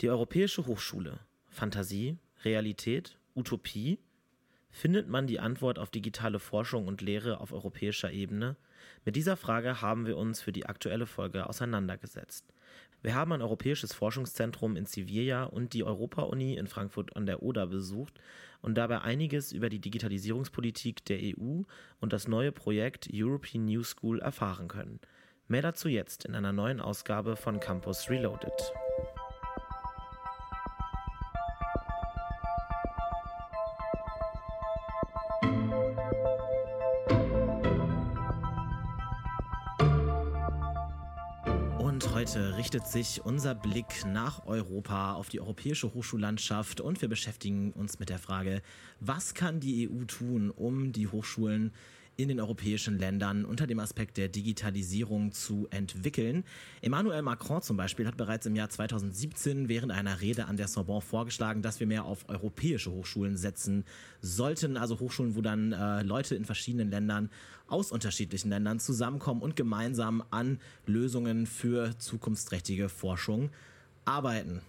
Die Europäische Hochschule. Fantasie, Realität, Utopie? Findet man die Antwort auf digitale Forschung und Lehre auf europäischer Ebene? Mit dieser Frage haben wir uns für die aktuelle Folge auseinandergesetzt. Wir haben ein europäisches Forschungszentrum in Sevilla und die Europa-Uni in Frankfurt an der Oder besucht und dabei einiges über die Digitalisierungspolitik der EU und das neue Projekt European New School erfahren können. Mehr dazu jetzt in einer neuen Ausgabe von Campus Reloaded. Richtet sich unser Blick nach Europa, auf die europäische Hochschullandschaft und wir beschäftigen uns mit der Frage, was kann die EU tun, um die Hochschulen in den europäischen Ländern unter dem Aspekt der Digitalisierung zu entwickeln. Emmanuel Macron zum Beispiel hat bereits im Jahr 2017 während einer Rede an der Sorbonne vorgeschlagen, dass wir mehr auf europäische Hochschulen setzen sollten. Also Hochschulen, wo dann äh, Leute in verschiedenen Ländern aus unterschiedlichen Ländern zusammenkommen und gemeinsam an Lösungen für zukunftsträchtige Forschung arbeiten.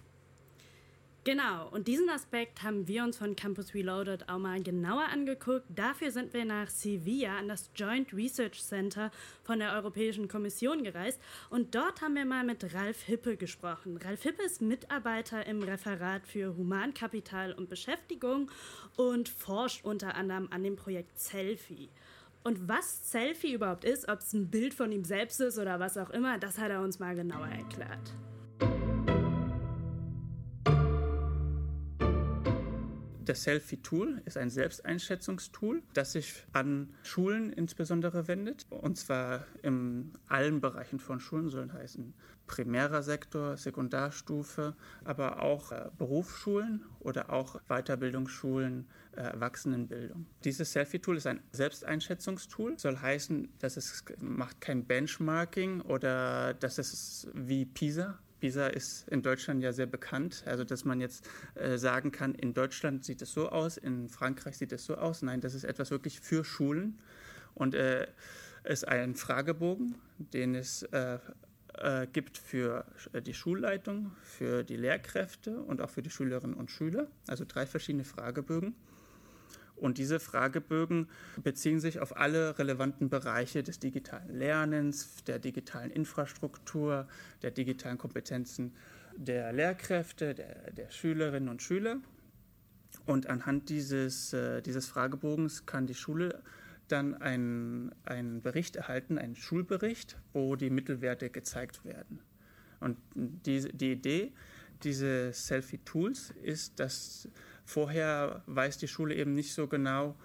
Genau, und diesen Aspekt haben wir uns von Campus Reloaded auch mal genauer angeguckt. Dafür sind wir nach Sevilla an das Joint Research Center von der Europäischen Kommission gereist und dort haben wir mal mit Ralf Hippe gesprochen. Ralf Hippe ist Mitarbeiter im Referat für Humankapital und Beschäftigung und forscht unter anderem an dem Projekt Selfie. Und was Selfie überhaupt ist, ob es ein Bild von ihm selbst ist oder was auch immer, das hat er uns mal genauer erklärt. Das Selfie-Tool ist ein Selbsteinschätzungstool, das sich an Schulen insbesondere wendet. Und zwar in allen Bereichen von Schulen, sollen heißen primärer Sektor, Sekundarstufe, aber auch äh, Berufsschulen oder auch Weiterbildungsschulen, äh, Erwachsenenbildung. Dieses Selfie-Tool ist ein Selbsteinschätzungstool, soll heißen, dass es macht kein Benchmarking oder dass es wie PISA PISA ist in Deutschland ja sehr bekannt. Also, dass man jetzt äh, sagen kann, in Deutschland sieht es so aus, in Frankreich sieht es so aus. Nein, das ist etwas wirklich für Schulen. Und äh, ist ein Fragebogen, den es äh, äh gibt für äh, die Schulleitung, für die Lehrkräfte und auch für die Schülerinnen und Schüler. Also drei verschiedene Fragebögen. Und diese Fragebögen beziehen sich auf alle relevanten Bereiche des digitalen Lernens, der digitalen Infrastruktur, der digitalen Kompetenzen der Lehrkräfte, der, der Schülerinnen und Schüler. Und anhand dieses, äh, dieses Fragebogens kann die Schule dann einen, einen Bericht erhalten, einen Schulbericht, wo die Mittelwerte gezeigt werden. Und die, die Idee dieses Selfie-Tools ist, dass Vorher weiß die Schule eben nicht so genau,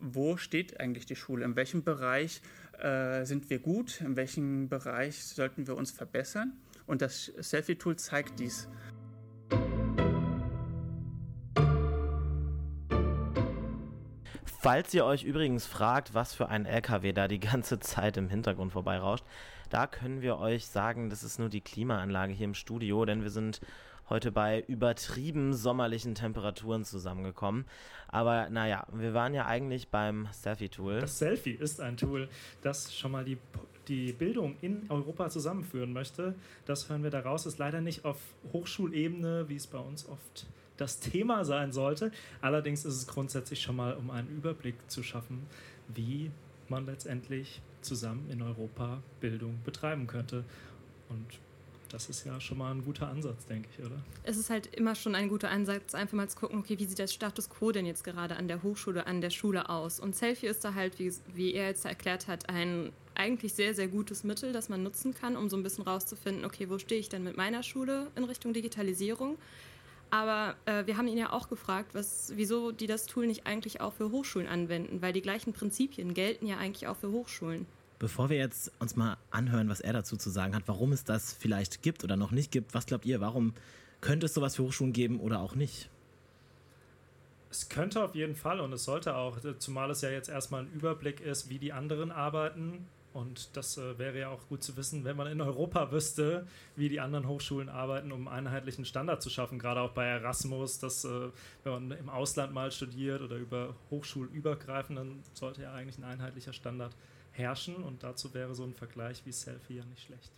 wo steht eigentlich die Schule, in welchem Bereich äh, sind wir gut, in welchem Bereich sollten wir uns verbessern. Und das Selfie-Tool zeigt dies. Falls ihr euch übrigens fragt, was für ein LKW da die ganze Zeit im Hintergrund vorbeirauscht, da können wir euch sagen, das ist nur die Klimaanlage hier im Studio, denn wir sind heute bei übertrieben sommerlichen Temperaturen zusammengekommen. Aber naja, wir waren ja eigentlich beim Selfie-Tool. Das Selfie ist ein Tool, das schon mal die, die Bildung in Europa zusammenführen möchte. Das hören wir daraus. Ist leider nicht auf Hochschulebene, wie es bei uns oft das Thema sein sollte. Allerdings ist es grundsätzlich schon mal, um einen Überblick zu schaffen, wie man letztendlich zusammen in Europa Bildung betreiben könnte. Und das ist ja schon mal ein guter Ansatz, denke ich, oder? Es ist halt immer schon ein guter Ansatz, einfach mal zu gucken, okay, wie sieht der Status quo denn jetzt gerade an der Hochschule, an der Schule aus? Und Selfie ist da halt, wie, wie er jetzt erklärt hat, ein eigentlich sehr, sehr gutes Mittel, das man nutzen kann, um so ein bisschen rauszufinden, okay, wo stehe ich denn mit meiner Schule in Richtung Digitalisierung? Aber äh, wir haben ihn ja auch gefragt, was, wieso die das Tool nicht eigentlich auch für Hochschulen anwenden, weil die gleichen Prinzipien gelten ja eigentlich auch für Hochschulen. Bevor wir jetzt uns mal anhören, was er dazu zu sagen hat, warum es das vielleicht gibt oder noch nicht gibt, was glaubt ihr, warum könnte es sowas für Hochschulen geben oder auch nicht? Es könnte auf jeden Fall und es sollte auch, zumal es ja jetzt erstmal ein Überblick ist, wie die anderen arbeiten. Und das äh, wäre ja auch gut zu wissen, wenn man in Europa wüsste, wie die anderen Hochschulen arbeiten, um einen einheitlichen Standard zu schaffen. Gerade auch bei Erasmus, dass äh, wenn man im Ausland mal studiert oder über Hochschulübergreifend, dann sollte ja eigentlich ein einheitlicher Standard herrschen und dazu wäre so ein Vergleich wie Selfie ja nicht schlecht.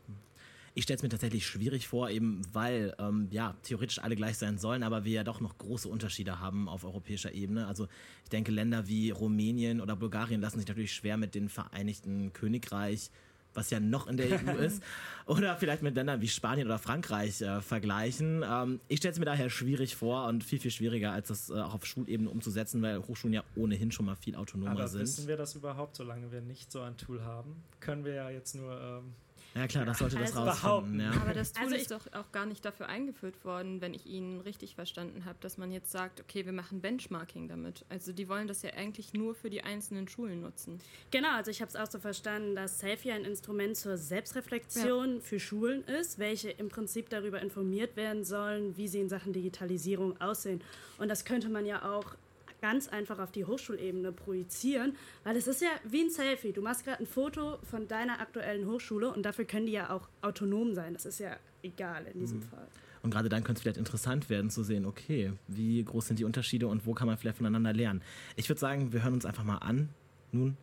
Ich stelle es mir tatsächlich schwierig vor, eben weil ähm, ja theoretisch alle gleich sein sollen, aber wir ja doch noch große Unterschiede haben auf europäischer Ebene. Also ich denke, Länder wie Rumänien oder Bulgarien lassen sich natürlich schwer mit den Vereinigten Königreich was ja noch in der EU ist, oder vielleicht mit Ländern wie Spanien oder Frankreich äh, vergleichen. Ähm, ich stelle es mir daher schwierig vor und viel, viel schwieriger, als das äh, auch auf Schulebene umzusetzen, weil Hochschulen ja ohnehin schon mal viel autonomer Aber sind. wissen wir das überhaupt, solange wir nicht so ein Tool haben? Können wir ja jetzt nur ähm, ja klar, das sollte das Also rausfinden. Ja. Aber das Tool Also ist doch auch gar nicht dafür eingeführt worden, wenn ich ihn richtig verstanden habe, dass man jetzt sagt, okay, wir machen Benchmarking damit. Also die wollen das ja eigentlich nur für die einzelnen Schulen nutzen. Genau, also ich habe es auch so verstanden, dass Selfie ein Instrument zur Selbstreflexion für Schulen ist, welche im Prinzip darüber informiert werden sollen, wie sie in Sachen Digitalisierung aussehen. Und das könnte man ja auch ganz einfach auf die Hochschulebene projizieren, weil es ist ja wie ein Selfie. Du machst gerade ein Foto von deiner aktuellen Hochschule und dafür können die ja auch autonom sein. Das ist ja egal in diesem Fall. Und gerade dann könnte es vielleicht interessant werden zu sehen, okay, wie groß sind die Unterschiede und wo kann man vielleicht voneinander lernen. Ich würde sagen, wir hören uns einfach mal an. Nun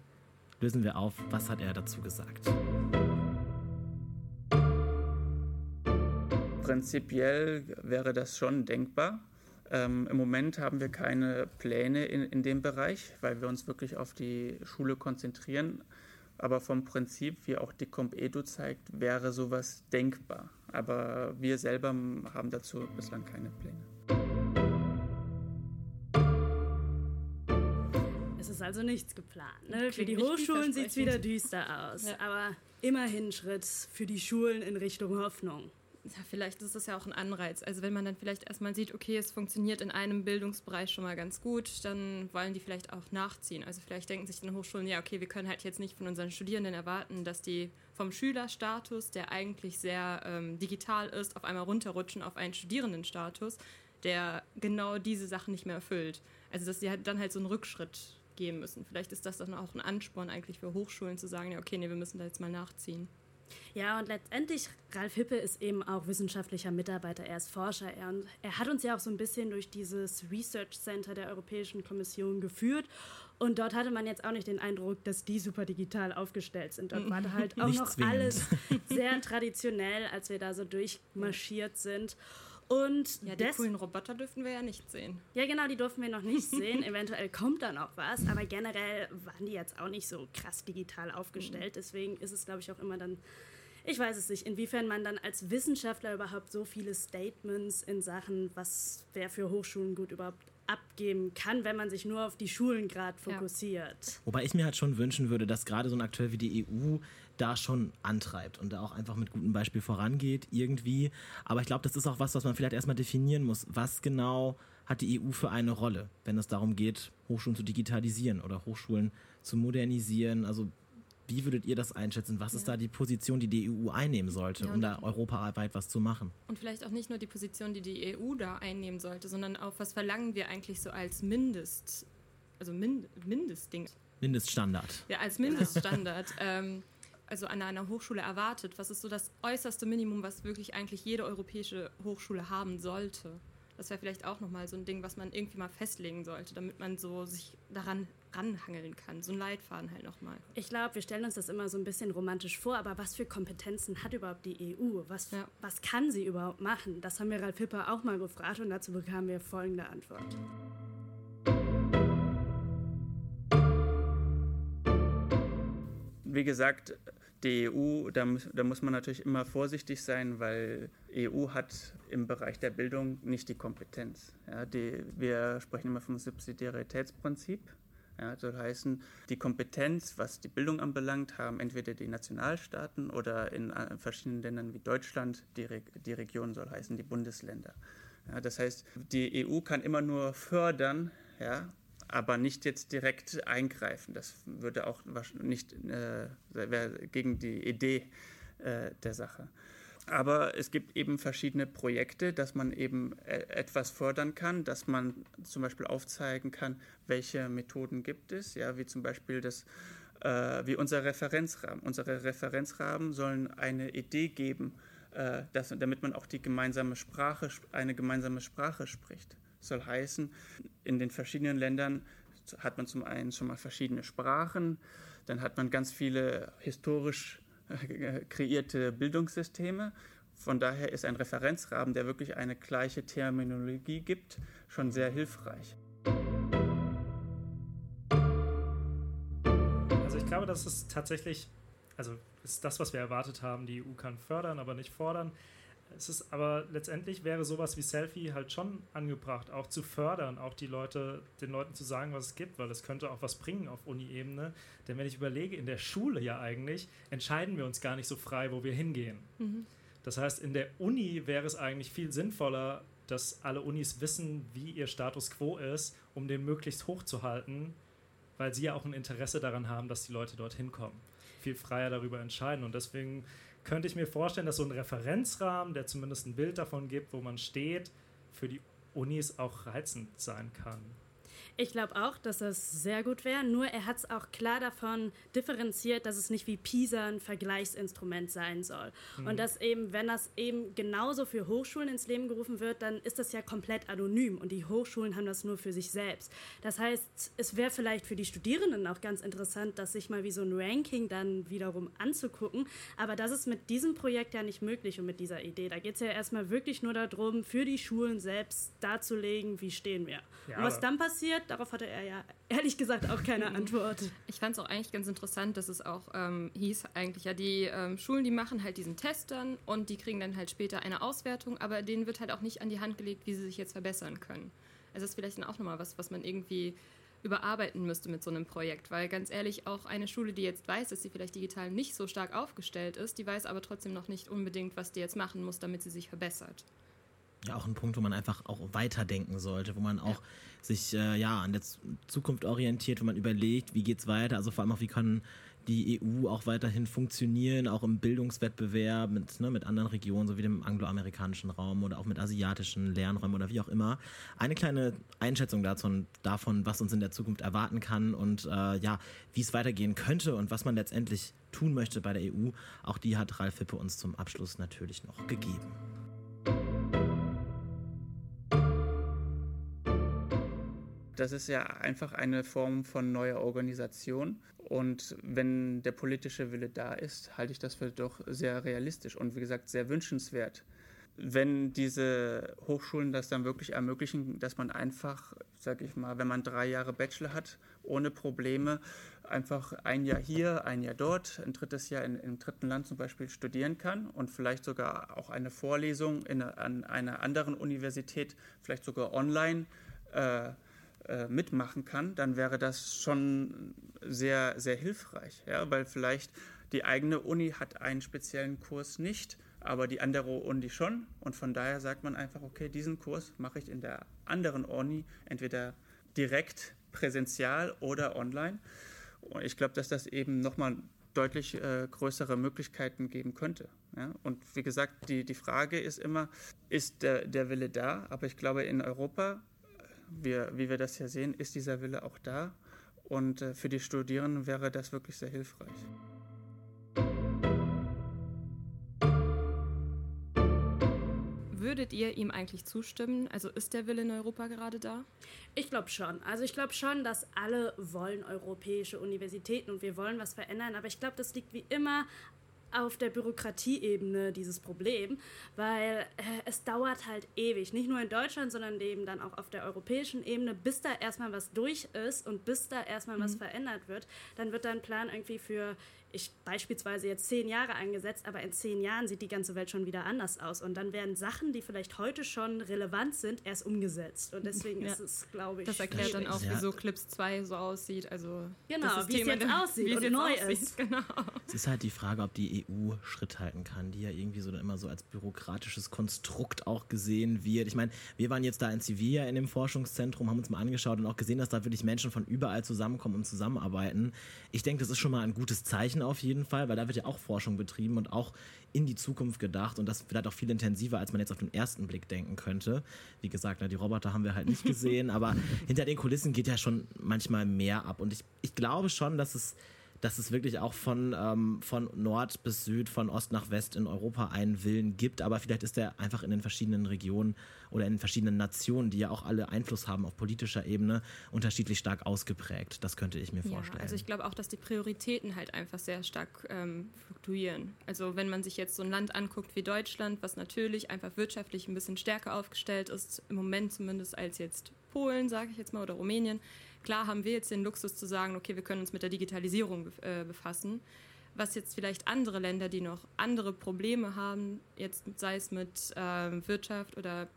lösen wir auf, was hat er dazu gesagt. Prinzipiell wäre das schon denkbar. Ähm, Im Moment haben wir keine Pläne in, in dem Bereich, weil wir uns wirklich auf die Schule konzentrieren. Aber vom Prinzip, wie auch die Comp Edu zeigt, wäre sowas denkbar. Aber wir selber haben dazu bislang keine Pläne. Es ist also nichts geplant. Ne? Für die Hochschulen sieht es wieder düster aus. Ja. Aber immerhin Schritt für die Schulen in Richtung Hoffnung. Ja, vielleicht ist es ja auch ein Anreiz. Also wenn man dann vielleicht erstmal sieht, okay, es funktioniert in einem Bildungsbereich schon mal ganz gut, dann wollen die vielleicht auch nachziehen. Also vielleicht denken sich dann Hochschulen, ja, okay, wir können halt jetzt nicht von unseren Studierenden erwarten, dass die vom Schülerstatus, der eigentlich sehr ähm, digital ist, auf einmal runterrutschen auf einen Studierendenstatus, der genau diese Sachen nicht mehr erfüllt. Also dass sie halt dann halt so einen Rückschritt gehen müssen. Vielleicht ist das dann auch ein Ansporn eigentlich für Hochschulen zu sagen, ja, okay, nee, wir müssen da jetzt mal nachziehen. Ja, und letztendlich, Ralf Hippe ist eben auch wissenschaftlicher Mitarbeiter, er ist Forscher. Er, und er hat uns ja auch so ein bisschen durch dieses Research Center der Europäischen Kommission geführt. Und dort hatte man jetzt auch nicht den Eindruck, dass die super digital aufgestellt sind. Dort war halt auch Nicht noch zwingend. alles sehr traditionell, als wir da so durchmarschiert sind. Und Ja, die coolen Roboter dürfen wir ja nicht sehen. ja, genau, die durften wir noch nicht sehen. Eventuell kommt da noch was, aber generell waren die jetzt auch nicht so krass digital aufgestellt. Deswegen ist es, glaube ich, auch immer dann, ich weiß es nicht, inwiefern man dann als Wissenschaftler überhaupt so viele Statements in Sachen, was wer für Hochschulen gut überhaupt abgeben kann, wenn man sich nur auf die Schulen gerade Ja. fokussiert. Wobei ich mir halt schon wünschen würde, dass gerade so ein Akteur wie die EU da schon antreibt und da auch einfach mit gutem Beispiel vorangeht, irgendwie. Aber ich glaube, das ist auch was, was man vielleicht erstmal definieren muss. Was genau hat die EU für eine Rolle, wenn es darum geht, Hochschulen zu digitalisieren oder Hochschulen zu modernisieren? Also, wie würdet ihr das einschätzen? Was ist da die Position, die die EU einnehmen sollte, Ja, um da europaweit was zu machen? Und vielleicht auch nicht nur die Position, die die EU da einnehmen sollte, sondern auch, was verlangen wir eigentlich so als Mindest, also Mind, Mindestding, Mindeststandard. ja, als Mindeststandard, ähm, also an einer Hochschule erwartet. Was ist so das äußerste Minimum, was wirklich eigentlich jede europäische Hochschule haben sollte? Das wäre vielleicht auch nochmal so ein Ding, was man irgendwie mal festlegen sollte, damit man so sich daran ranhangeln kann. So ein Leitfaden halt nochmal. Ich glaube, wir stellen uns das immer so ein bisschen romantisch vor, aber was für Kompetenzen hat überhaupt die EU? Was, Ja. was kann sie überhaupt machen? Das haben wir Ralf Hipper auch mal gefragt und dazu bekamen wir folgende Antwort. Wie gesagt, die EU, da, muss- da muss man natürlich immer vorsichtig sein, weil EU hat im Bereich der Bildung nicht die Kompetenz. Ja, die, wir sprechen immer vom Subsidiaritätsprinzip. Ja, das soll heißen, die Kompetenz, was die Bildung anbelangt, haben entweder die Nationalstaaten oder in äh, verschiedenen Ländern wie Deutschland die, Re die Region, soll heißen die Bundesländer. Ja, das heißt, die EU kann immer nur fördern, ja, aber nicht jetzt direkt eingreifen. Das würde auch nicht äh, wäre gegen die Idee äh, der Sache. Aber es gibt eben verschiedene Projekte, dass man eben äh, etwas fördern kann, dass man zum Beispiel aufzeigen kann, welche Methoden gibt es, ja, wie zum Beispiel das, äh, wie unser Referenzrahmen. Unsere Referenzrahmen sollen eine Idee geben, äh, dass, damit man auch die gemeinsame Sprache, eine gemeinsame Sprache spricht. Soll heißen, in den verschiedenen Ländern hat man zum einen schon mal verschiedene Sprachen, dann hat man ganz viele historisch äh, kreierte Bildungssysteme. Von daher ist ein Referenzrahmen, der wirklich eine gleiche Terminologie gibt, schon sehr hilfreich. Also ich glaube, das ist tatsächlich, also ist das, was wir erwartet haben. Die EU kann fördern, aber nicht fordern. Es ist aber letztendlich wäre sowas wie Selfie halt schon angebracht, auch zu fördern, auch die Leute, den Leuten zu sagen, was es gibt, weil es könnte auch was bringen auf Uni-Ebene. Denn wenn ich überlege, in der Schule ja eigentlich entscheiden wir uns gar nicht so frei, wo wir hingehen. Mhm. Das heißt, in der Uni wäre es eigentlich viel sinnvoller, dass alle Unis wissen, wie ihr Status quo ist, um den möglichst hoch zu halten, weil sie ja auch ein Interesse daran haben, dass die Leute dorthin kommen. Viel freier darüber entscheiden. Und deswegen könnte ich mir vorstellen, dass so ein Referenzrahmen, der zumindest ein Bild davon gibt, wo man steht, für die Unis auch reizend sein kann. Ich glaube auch, dass das sehr gut wäre, nur er hat es auch klar davon differenziert, dass es nicht wie PISA ein Vergleichsinstrument sein soll. Mhm. Und dass eben, wenn das eben genauso für Hochschulen ins Leben gerufen wird, dann ist das ja komplett anonym und die Hochschulen haben das nur für sich selbst. Das heißt, es wäre vielleicht für die Studierenden auch ganz interessant, das sich mal wie so ein Ranking dann wiederum anzugucken. Aber das ist mit diesem Projekt ja nicht möglich und mit dieser Idee. Da geht es ja erstmal wirklich nur darum, für die Schulen selbst darzulegen, wie stehen wir. Ja, und was dann passiert, darauf hatte er ja ehrlich gesagt auch keine Antwort. Ich fand es auch eigentlich ganz interessant, dass es auch ähm, hieß, eigentlich ja, die ähm, Schulen, die machen halt diesen Test dann und die kriegen dann halt später eine Auswertung, aber denen wird halt auch nicht an die Hand gelegt, wie sie sich jetzt verbessern können. Also das ist vielleicht dann auch nochmal was, was man irgendwie überarbeiten müsste mit so einem Projekt, weil ganz ehrlich auch eine Schule, die jetzt weiß, dass sie vielleicht digital nicht so stark aufgestellt ist, die weiß aber trotzdem noch nicht unbedingt, was die jetzt machen muss, damit sie sich verbessert ja auch ein Punkt, wo man einfach auch weiterdenken sollte, wo man auch ja. sich äh, ja an der Zukunft orientiert, wo man überlegt, wie geht es weiter, also vor allem auch, wie kann die EU auch weiterhin funktionieren, auch im Bildungswettbewerb mit, ne, mit anderen Regionen, so wie dem angloamerikanischen Raum oder auch mit asiatischen Lernräumen oder wie auch immer. Eine kleine Einschätzung dazu, davon, was uns in der Zukunft erwarten kann und äh, ja, wie es weitergehen könnte und was man letztendlich tun möchte bei der EU, auch die hat Ralf Hippe uns zum Abschluss natürlich noch gegeben. Das ist ja einfach eine Form von neuer Organisation. Und wenn der politische Wille da ist, halte ich das für doch sehr realistisch und wie gesagt sehr wünschenswert. Wenn diese Hochschulen das dann wirklich ermöglichen, dass man einfach, sage ich mal, wenn man drei Jahre Bachelor hat, ohne Probleme einfach ein Jahr hier, ein Jahr dort, ein drittes Jahr in, im dritten Land zum Beispiel studieren kann und vielleicht sogar auch eine Vorlesung in, an einer anderen Universität, vielleicht sogar online äh, äh, mitmachen kann, dann wäre das schon sehr, sehr hilfreich. Ja? Weil vielleicht die eigene Uni hat einen speziellen Kurs nicht, aber die andere Uni schon. Und von daher sagt man einfach, okay, diesen Kurs mache ich in der anderen Uni, entweder direkt präsential oder online. Und ich glaube, dass das eben nochmal deutlich äh, größere Möglichkeiten geben könnte. Ja? Und wie gesagt, die, die Frage ist immer, ist der, der Wille da? Aber ich glaube, in Europa wir, wie wir das ja sehen, ist dieser Wille auch da. Und äh, für die Studierenden wäre das wirklich sehr hilfreich. Würdet ihr ihm eigentlich zustimmen? Also ist der Wille in Europa gerade da? Ich glaube schon. Also ich glaube schon, dass alle wollen europäische Universitäten und wir wollen was verändern. Aber ich glaube, das liegt wie immer auf der Bürokratieebene dieses Problem, weil äh, es dauert halt ewig, nicht nur in Deutschland, sondern eben dann auch auf der europäischen Ebene, bis da erstmal was durch ist und bis da erstmal mhm. was verändert wird. Dann wird da ein Plan irgendwie für ich beispielsweise jetzt zehn Jahre angesetzt, aber in zehn Jahren sieht die ganze Welt schon wieder anders aus. Und dann werden Sachen, die vielleicht heute schon relevant sind, erst umgesetzt. Und deswegen ja. ist es, glaube ich, Das erklärt schwierig. dann auch, wieso Clips 2 so aussieht. Also genau, wie es jetzt aussieht wie und neu aussieht. ist. Genau. Es ist halt die Frage, ob die EU Schritt halten kann, die ja irgendwie so immer so als bürokratisches Konstrukt auch gesehen wird. Ich meine, wir waren jetzt da in Sevilla in dem Forschungszentrum, haben uns mal angeschaut und auch gesehen, dass da wirklich Menschen von überall zusammenkommen und zusammenarbeiten. Ich denke, das ist schon mal ein gutes Zeichen auf jeden Fall, weil da wird ja auch Forschung betrieben und auch in die Zukunft gedacht und das vielleicht auch viel intensiver, als man jetzt auf den ersten Blick denken könnte. Wie gesagt, die Roboter haben wir halt nicht gesehen, aber hinter den Kulissen geht ja schon manchmal mehr ab und ich, ich glaube schon, dass es dass es wirklich auch von, ähm, von Nord bis Süd, von Ost nach West in Europa einen Willen gibt, aber vielleicht ist der einfach in den verschiedenen Regionen oder in den verschiedenen Nationen, die ja auch alle Einfluss haben auf politischer Ebene, unterschiedlich stark ausgeprägt. Das könnte ich mir ja, vorstellen. Also ich glaube auch, dass die Prioritäten halt einfach sehr stark ähm, fluktuieren. Also wenn man sich jetzt so ein Land anguckt wie Deutschland, was natürlich einfach wirtschaftlich ein bisschen stärker aufgestellt ist, im Moment zumindest als jetzt Polen, sage ich jetzt mal, oder Rumänien, Klar haben wir jetzt den Luxus zu sagen, okay, wir können uns mit der Digitalisierung äh, befassen. Was jetzt vielleicht andere Länder, die noch andere Probleme haben, jetzt sei es mit äh, Wirtschaft oder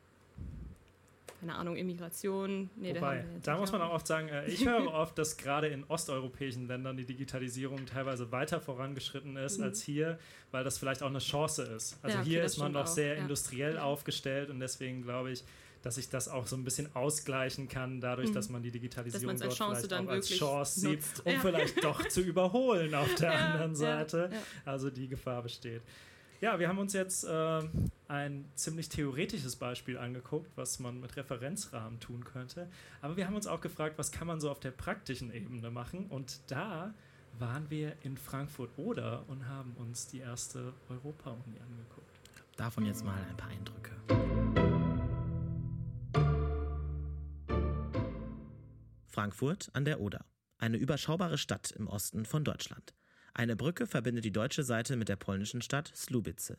keine Ahnung, Immigration. Nee, Wobei, da muss man auch oft sagen, äh, ich höre oft, dass gerade in osteuropäischen Ländern die Digitalisierung teilweise weiter vorangeschritten ist mhm. als hier, weil das vielleicht auch eine Chance ist. Also ja, okay, hier ist man noch auch. sehr ja. industriell ja. aufgestellt und deswegen glaube ich, dass sich das auch so ein bisschen ausgleichen kann, dadurch, mhm. dass man die Digitalisierung dort Chance vielleicht auch als Chance sieht, nutzt. um ja. vielleicht doch zu überholen auf der ja, anderen Seite. Ja, also die Gefahr besteht. Ja, wir haben uns jetzt äh, ein ziemlich theoretisches Beispiel angeguckt, was man mit Referenzrahmen tun könnte. Aber wir haben uns auch gefragt, was kann man so auf der praktischen Ebene machen? Und da waren wir in Frankfurt oder und haben uns die erste Europa-Uni angeguckt. Davon jetzt mal ein paar Eindrücke. Frankfurt an der Oder. Eine überschaubare Stadt im Osten von Deutschland. Eine Brücke verbindet die deutsche Seite mit der polnischen Stadt Slubice.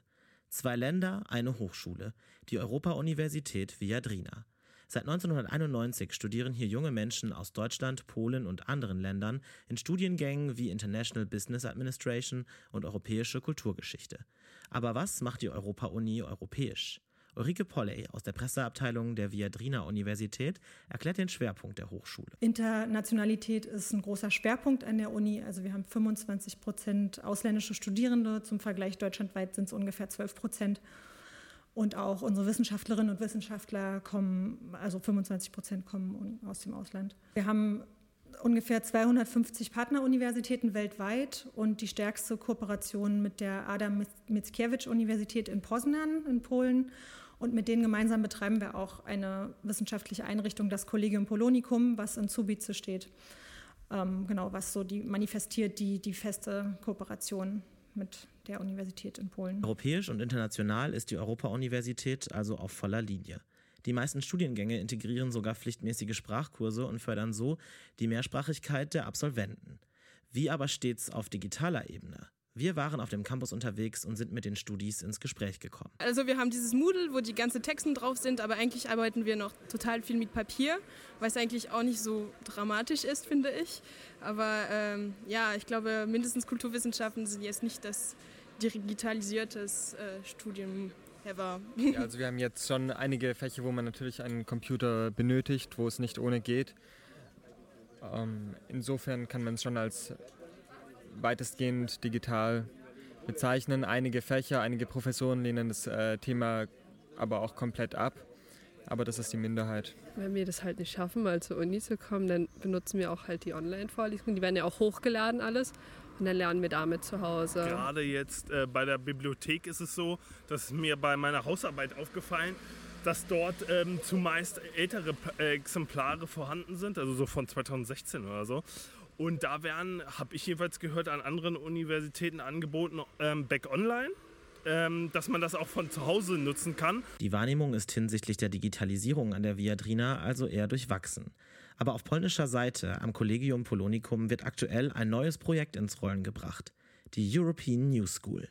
Zwei Länder, eine Hochschule, die Europa-Universität Viadrina. Seit 1991 studieren hier junge Menschen aus Deutschland, Polen und anderen Ländern in Studiengängen wie International Business Administration und Europäische Kulturgeschichte. Aber was macht die Europa-Uni europäisch? Ulrike Polley aus der Presseabteilung der Viadrina Universität erklärt den Schwerpunkt der Hochschule. Internationalität ist ein großer Schwerpunkt an der Uni. Also wir haben 25 Prozent ausländische Studierende. Zum Vergleich deutschlandweit sind es ungefähr 12 Prozent. Und auch unsere Wissenschaftlerinnen und Wissenschaftler kommen, also 25 Prozent kommen aus dem Ausland. Wir haben ungefähr 250 Partneruniversitäten weltweit und die stärkste Kooperation mit der Adam Mickiewicz Universität in Poznan in Polen und mit denen gemeinsam betreiben wir auch eine wissenschaftliche Einrichtung, das Collegium Polonicum, was in Subice steht. Ähm, genau, was so die manifestiert die, die feste Kooperation mit der Universität in Polen. Europäisch und international ist die Europa-Universität also auf voller Linie. Die meisten Studiengänge integrieren sogar pflichtmäßige Sprachkurse und fördern so die Mehrsprachigkeit der Absolventen. Wie aber steht's auf digitaler Ebene? Wir waren auf dem Campus unterwegs und sind mit den Studis ins Gespräch gekommen. Also wir haben dieses Moodle, wo die ganzen Texten drauf sind, aber eigentlich arbeiten wir noch total viel mit Papier, was eigentlich auch nicht so dramatisch ist, finde ich. Aber ähm, ja, ich glaube, mindestens Kulturwissenschaften sind jetzt nicht das digitalisiertes äh, Studium ever. Ja, also wir haben jetzt schon einige Fächer, wo man natürlich einen Computer benötigt, wo es nicht ohne geht. Ähm, insofern kann man es schon als weitestgehend digital bezeichnen. Einige Fächer, einige Professoren lehnen das äh, Thema aber auch komplett ab. Aber das ist die Minderheit. Wenn wir das halt nicht schaffen, mal zur Uni zu kommen, dann benutzen wir auch halt die Online-Vorlesungen. Die werden ja auch hochgeladen alles. Und dann lernen wir damit zu Hause. Gerade jetzt äh, bei der Bibliothek ist es so, dass mir bei meiner Hausarbeit aufgefallen, dass dort ähm, zumeist ältere äh, Exemplare vorhanden sind, also so von 2016 oder so. Und da werden, habe ich jeweils gehört, an anderen Universitäten angeboten, ähm, Back Online. Ähm, dass man das auch von zu Hause nutzen kann. Die Wahrnehmung ist hinsichtlich der Digitalisierung an der Viadrina also eher durchwachsen. Aber auf polnischer Seite am Collegium Polonicum wird aktuell ein neues Projekt ins Rollen gebracht, die European New School.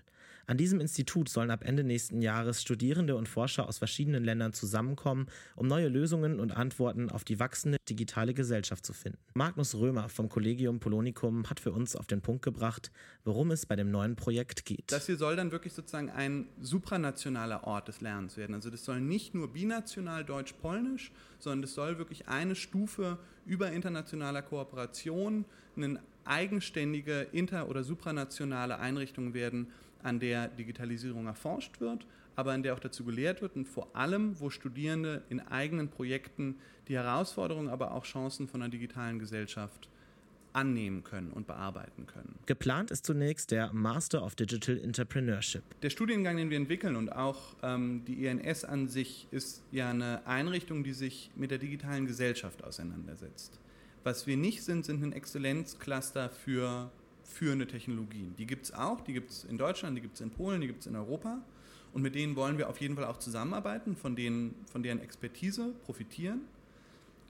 An diesem Institut sollen ab Ende nächsten Jahres Studierende und Forscher aus verschiedenen Ländern zusammenkommen, um neue Lösungen und Antworten auf die wachsende digitale Gesellschaft zu finden. Magnus Römer vom Collegium Polonicum hat für uns auf den Punkt gebracht, worum es bei dem neuen Projekt geht. Das hier soll dann wirklich sozusagen ein supranationaler Ort des Lernens werden. Also das soll nicht nur binational deutsch-polnisch, sondern das soll wirklich eine Stufe über internationaler Kooperation, eine eigenständige inter- oder supranationale Einrichtung werden, an der Digitalisierung erforscht wird, aber an der auch dazu gelehrt wird und vor allem, wo Studierende in eigenen Projekten die Herausforderungen, aber auch Chancen von einer digitalen Gesellschaft annehmen können und bearbeiten können. Geplant ist zunächst der Master of Digital Entrepreneurship. Der Studiengang, den wir entwickeln und auch ähm, die INS an sich ist ja eine Einrichtung, die sich mit der digitalen Gesellschaft auseinandersetzt. Was wir nicht sind, sind ein Exzellenzcluster für führende Technologien. Die gibt es auch, die gibt es in Deutschland, die gibt es in Polen, die gibt es in Europa. Und mit denen wollen wir auf jeden Fall auch zusammenarbeiten, von, denen, von deren Expertise profitieren.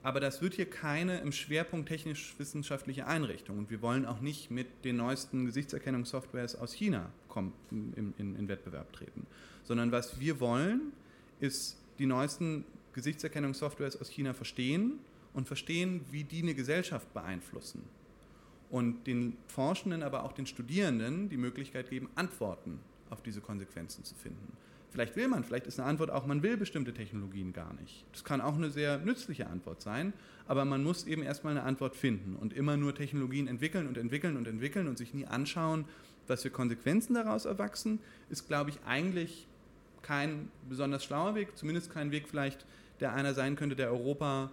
Aber das wird hier keine im Schwerpunkt technisch-wissenschaftliche Einrichtung. Und wir wollen auch nicht mit den neuesten Gesichtserkennungssoftwares aus China in, in, in Wettbewerb treten. Sondern was wir wollen, ist die neuesten Gesichtserkennungssoftwares aus China verstehen und verstehen, wie die eine Gesellschaft beeinflussen. Und den Forschenden, aber auch den Studierenden die Möglichkeit geben, Antworten auf diese Konsequenzen zu finden. Vielleicht will man, vielleicht ist eine Antwort auch, man will bestimmte Technologien gar nicht. Das kann auch eine sehr nützliche Antwort sein, aber man muss eben erstmal eine Antwort finden und immer nur Technologien entwickeln und entwickeln und entwickeln und sich nie anschauen, was für Konsequenzen daraus erwachsen, ist, glaube ich, eigentlich kein besonders schlauer Weg, zumindest kein Weg vielleicht, der einer sein könnte, der Europa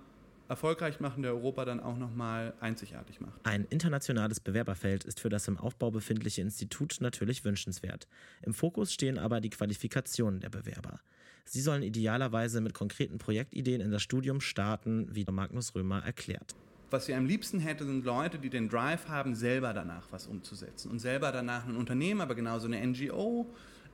erfolgreich machen, der Europa dann auch nochmal einzigartig macht. Ein internationales Bewerberfeld ist für das im Aufbau befindliche Institut natürlich wünschenswert. Im Fokus stehen aber die Qualifikationen der Bewerber. Sie sollen idealerweise mit konkreten Projektideen in das Studium starten, wie Magnus Römer erklärt. Was wir am liebsten hätten, sind Leute, die den Drive haben, selber danach was umzusetzen und selber danach ein Unternehmen, aber genauso eine NGO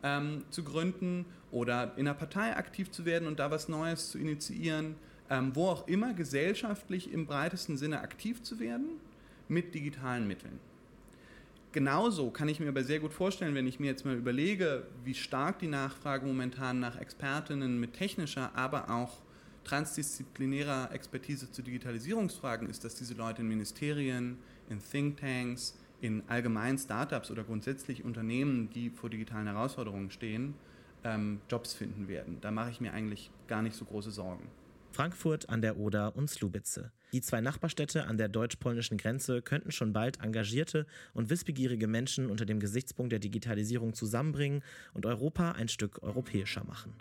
ähm, zu gründen oder in einer Partei aktiv zu werden und da was Neues zu initiieren ähm, wo auch immer gesellschaftlich im breitesten Sinne aktiv zu werden mit digitalen Mitteln. Genauso kann ich mir aber sehr gut vorstellen, wenn ich mir jetzt mal überlege, wie stark die Nachfrage momentan nach Expertinnen mit technischer, aber auch transdisziplinärer Expertise zu Digitalisierungsfragen ist, dass diese Leute in Ministerien, in Thinktanks, in allgemeinen Startups oder grundsätzlich Unternehmen, die vor digitalen Herausforderungen stehen, ähm, Jobs finden werden. Da mache ich mir eigentlich gar nicht so große Sorgen. Frankfurt an der Oder und Slubice. Die zwei Nachbarstädte an der deutsch-polnischen Grenze könnten schon bald engagierte und wissbegierige Menschen unter dem Gesichtspunkt der Digitalisierung zusammenbringen und Europa ein Stück europäischer machen.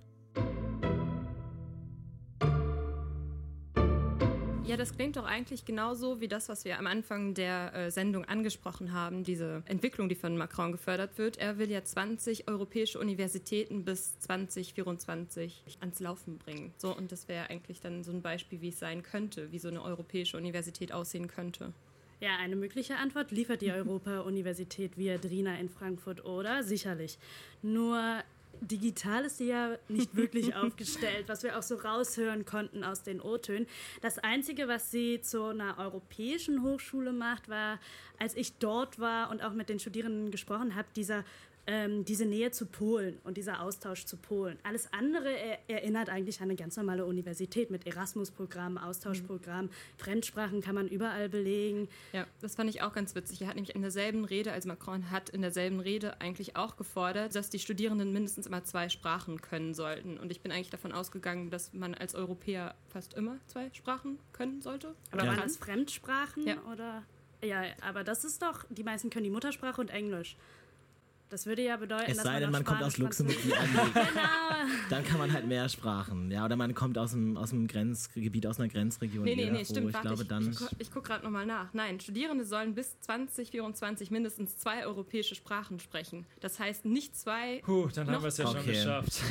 Ja, das klingt doch eigentlich genauso wie das, was wir am Anfang der äh, Sendung angesprochen haben, diese Entwicklung, die von Macron gefördert wird. Er will ja 20 europäische Universitäten bis 2024 ans Laufen bringen. So, und das wäre eigentlich dann so ein Beispiel, wie es sein könnte, wie so eine europäische Universität aussehen könnte. Ja, eine mögliche Antwort liefert die Europa-Universität Viadrina in Frankfurt, oder? Sicherlich. Nur digital ist sie ja nicht wirklich aufgestellt, was wir auch so raushören konnten aus den O-Tönen. Das Einzige, was sie zu einer europäischen Hochschule macht, war, als ich dort war und auch mit den Studierenden gesprochen habe, dieser ähm, diese Nähe zu Polen und dieser Austausch zu Polen. Alles andere er erinnert eigentlich an eine ganz normale Universität mit Erasmus-Programmen, Austauschprogrammen. Mhm. Fremdsprachen kann man überall belegen. Ja, das fand ich auch ganz witzig. Er hat nämlich in derselben Rede, also Macron hat in derselben Rede eigentlich auch gefordert, dass die Studierenden mindestens immer zwei Sprachen können sollten. Und ich bin eigentlich davon ausgegangen, dass man als Europäer fast immer zwei Sprachen können sollte. Aber ja. waren das Fremdsprachen? Ja. Oder? Ja, aber das ist doch, die meisten können die Muttersprache und Englisch. Das würde ja bedeuten, es sei denn, man kommt aus Luxemburg genau. Dann kann man halt mehr Sprachen. Ja, oder man kommt aus dem, aus dem Grenzgebiet, aus einer Grenzregion. Nee, nee, nee, stimmt. Ich, glaube, dann ich, ich gucke gerade nochmal nach. Nein, Studierende sollen bis 2024 mindestens zwei europäische Sprachen sprechen. Das heißt nicht zwei. Puh, dann haben wir es ja okay. schon geschafft.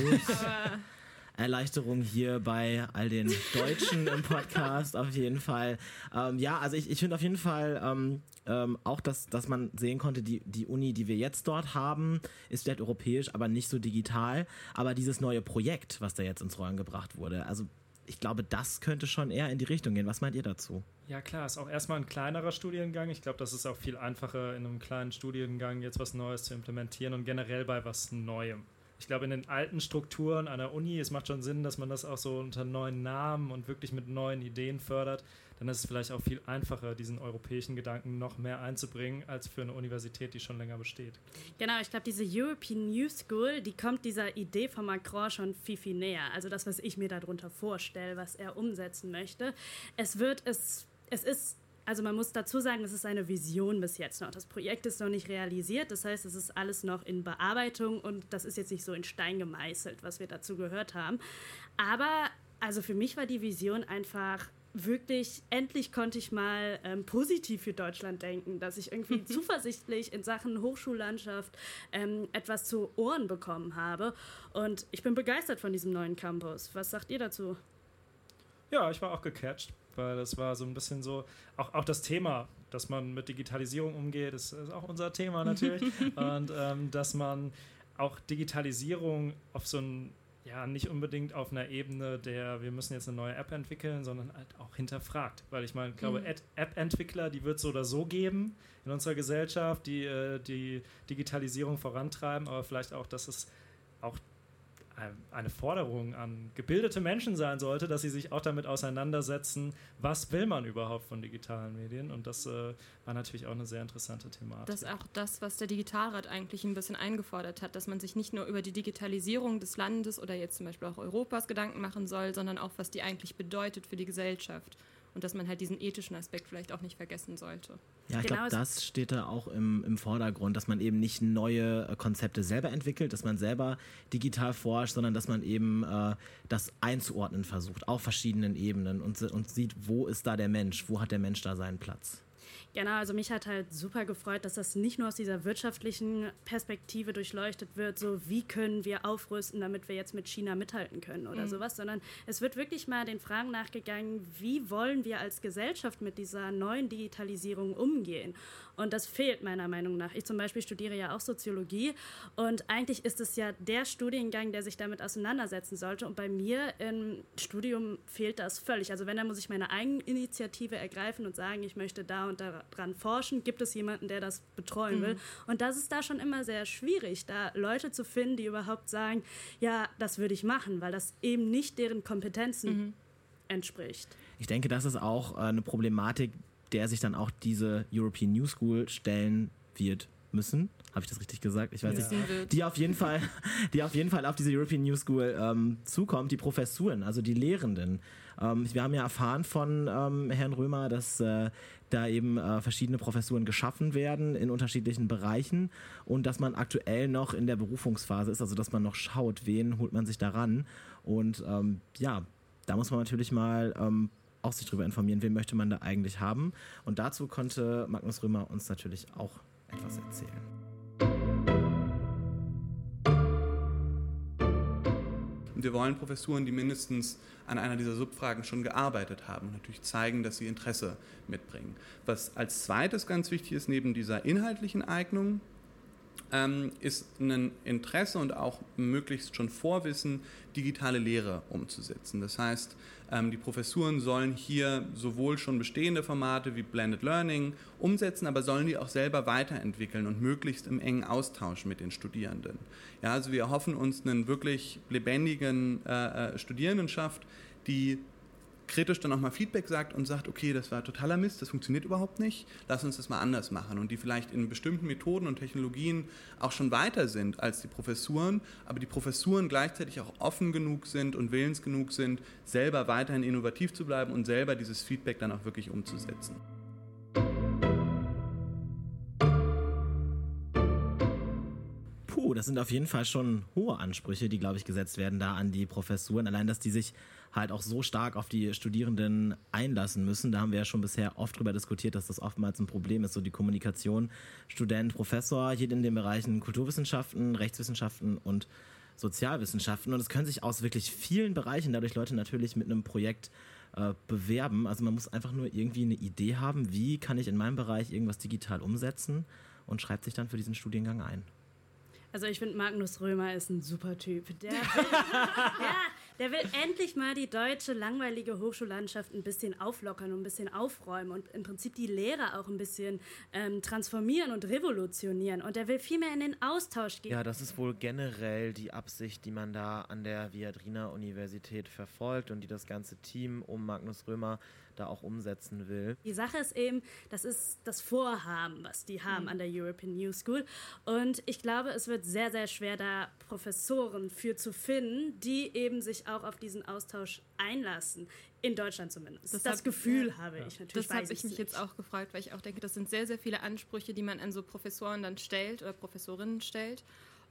Aber Erleichterung hier bei all den Deutschen im Podcast auf jeden Fall. Ähm, ja, also ich, ich finde auf jeden Fall ähm, ähm, auch, dass, dass man sehen konnte, die, die Uni, die wir jetzt dort haben, ist vielleicht europäisch, aber nicht so digital. Aber dieses neue Projekt, was da jetzt ins Rollen gebracht wurde, also ich glaube, das könnte schon eher in die Richtung gehen. Was meint ihr dazu? Ja, klar, ist auch erstmal ein kleinerer Studiengang. Ich glaube, das ist auch viel einfacher, in einem kleinen Studiengang jetzt was Neues zu implementieren und generell bei was Neuem ich glaube, in den alten Strukturen einer Uni, es macht schon Sinn, dass man das auch so unter neuen Namen und wirklich mit neuen Ideen fördert. Dann ist es vielleicht auch viel einfacher, diesen europäischen Gedanken noch mehr einzubringen, als für eine Universität, die schon länger besteht. Genau, ich glaube, diese European New School, die kommt dieser Idee von Macron schon viel, viel näher. Also das, was ich mir darunter vorstelle, was er umsetzen möchte. Es wird, es, es ist also man muss dazu sagen, es ist eine Vision bis jetzt noch. Das Projekt ist noch nicht realisiert, das heißt, es ist alles noch in Bearbeitung und das ist jetzt nicht so in Stein gemeißelt, was wir dazu gehört haben. Aber also für mich war die Vision einfach wirklich, endlich konnte ich mal ähm, positiv für Deutschland denken, dass ich irgendwie zuversichtlich in Sachen Hochschullandschaft ähm, etwas zu Ohren bekommen habe. Und ich bin begeistert von diesem neuen Campus. Was sagt ihr dazu? Ja, ich war auch gecatcht weil das war so ein bisschen so, auch, auch das Thema dass man mit Digitalisierung umgeht, das ist auch unser Thema natürlich. und ähm, dass man auch Digitalisierung auf so ein ja, nicht unbedingt auf einer Ebene der, wir müssen jetzt eine neue App entwickeln, sondern halt auch hinterfragt. Weil ich meine, ich glaube, mhm. App-Entwickler, die wird es so oder so geben in unserer Gesellschaft, die äh, die Digitalisierung vorantreiben, aber vielleicht auch, dass es auch eine Forderung an gebildete Menschen sein sollte, dass sie sich auch damit auseinandersetzen, was will man überhaupt von digitalen Medien. Und das äh, war natürlich auch eine sehr interessante Thematik. Das ist auch das, was der Digitalrat eigentlich ein bisschen eingefordert hat, dass man sich nicht nur über die Digitalisierung des Landes oder jetzt zum Beispiel auch Europas Gedanken machen soll, sondern auch, was die eigentlich bedeutet für die Gesellschaft und dass man halt diesen ethischen Aspekt vielleicht auch nicht vergessen sollte. Ja, ich genau glaube, das steht da auch im, im Vordergrund, dass man eben nicht neue äh, Konzepte selber entwickelt, dass man selber digital forscht, sondern dass man eben äh, das einzuordnen versucht auf verschiedenen Ebenen und, und sieht, wo ist da der Mensch, wo hat der Mensch da seinen Platz. Genau, also mich hat halt super gefreut, dass das nicht nur aus dieser wirtschaftlichen Perspektive durchleuchtet wird, so wie können wir aufrüsten, damit wir jetzt mit China mithalten können oder mhm. sowas, sondern es wird wirklich mal den Fragen nachgegangen, wie wollen wir als Gesellschaft mit dieser neuen Digitalisierung umgehen? Und das fehlt meiner Meinung nach. Ich zum Beispiel studiere ja auch Soziologie und eigentlich ist es ja der Studiengang, der sich damit auseinandersetzen sollte. Und bei mir im Studium fehlt das völlig. Also wenn, dann muss ich meine Eigeninitiative ergreifen und sagen, ich möchte da und daran forschen. Gibt es jemanden, der das betreuen mhm. will? Und das ist da schon immer sehr schwierig, da Leute zu finden, die überhaupt sagen, ja, das würde ich machen, weil das eben nicht deren Kompetenzen mhm. entspricht. Ich denke, das ist auch äh, eine Problematik, der sich dann auch diese European New School stellen wird müssen. Habe ich das richtig gesagt? Ich weiß ja. nicht. Die auf jeden Fall, die auf jeden Fall auf diese European New School ähm, zukommt, die Professuren, also die Lehrenden. Ähm, wir haben ja erfahren von ähm, Herrn Römer, dass äh, da eben äh, verschiedene Professuren geschaffen werden in unterschiedlichen Bereichen und dass man aktuell noch in der Berufungsphase ist, also dass man noch schaut, wen holt man sich daran. Und ähm, ja, da muss man natürlich mal ähm, auch sich darüber informieren, wen möchte man da eigentlich haben. Und dazu konnte Magnus Römer uns natürlich auch etwas erzählen. wir wollen Professuren, die mindestens an einer dieser Subfragen schon gearbeitet haben, natürlich zeigen, dass sie Interesse mitbringen. Was als zweites ganz wichtig ist, neben dieser inhaltlichen Eignung, ähm, ist ein Interesse und auch möglichst schon Vorwissen, digitale Lehre umzusetzen. Das heißt, ähm, die Professuren sollen hier sowohl schon bestehende Formate wie Blended Learning umsetzen, aber sollen die auch selber weiterentwickeln und möglichst im engen Austausch mit den Studierenden. Ja, also wir hoffen uns einen wirklich lebendigen äh, äh Studierendenschaft, die kritisch dann auch mal Feedback sagt und sagt, okay, das war totaler Mist, das funktioniert überhaupt nicht, lass uns das mal anders machen. Und die vielleicht in bestimmten Methoden und Technologien auch schon weiter sind als die Professuren, aber die Professuren gleichzeitig auch offen genug sind und willens genug sind, selber weiterhin innovativ zu bleiben und selber dieses Feedback dann auch wirklich umzusetzen. Puh, das sind auf jeden Fall schon hohe Ansprüche, die, glaube ich, gesetzt werden da an die Professuren. Allein, dass die sich halt auch so stark auf die Studierenden einlassen müssen. Da haben wir ja schon bisher oft drüber diskutiert, dass das oftmals ein Problem ist, so die Kommunikation Student, Professor, hier in den Bereichen Kulturwissenschaften, Rechtswissenschaften und Sozialwissenschaften. Und es können sich aus wirklich vielen Bereichen dadurch Leute natürlich mit einem Projekt äh, bewerben. Also man muss einfach nur irgendwie eine Idee haben, wie kann ich in meinem Bereich irgendwas digital umsetzen und schreibt sich dann für diesen Studiengang ein. Also ich finde, Magnus Römer ist ein super Typ. Der will, ja, der will endlich mal die deutsche langweilige Hochschullandschaft ein bisschen auflockern und ein bisschen aufräumen und im Prinzip die Lehre auch ein bisschen ähm, transformieren und revolutionieren. Und er will viel mehr in den Austausch gehen. Ja, das ist wohl generell die Absicht, die man da an der Viadrina Universität verfolgt und die das ganze Team um Magnus Römer da auch umsetzen will. Die Sache ist eben, das ist das Vorhaben, was die haben mhm. an der European New School. Und ich glaube, es wird sehr, sehr schwer, da Professoren für zu finden, die eben sich auch auf diesen Austausch einlassen. In Deutschland zumindest. Das, das Gefühl ja. habe ich natürlich. Das habe ich mich nicht. jetzt auch gefragt, weil ich auch denke, das sind sehr, sehr viele Ansprüche, die man an so Professoren dann stellt oder Professorinnen stellt.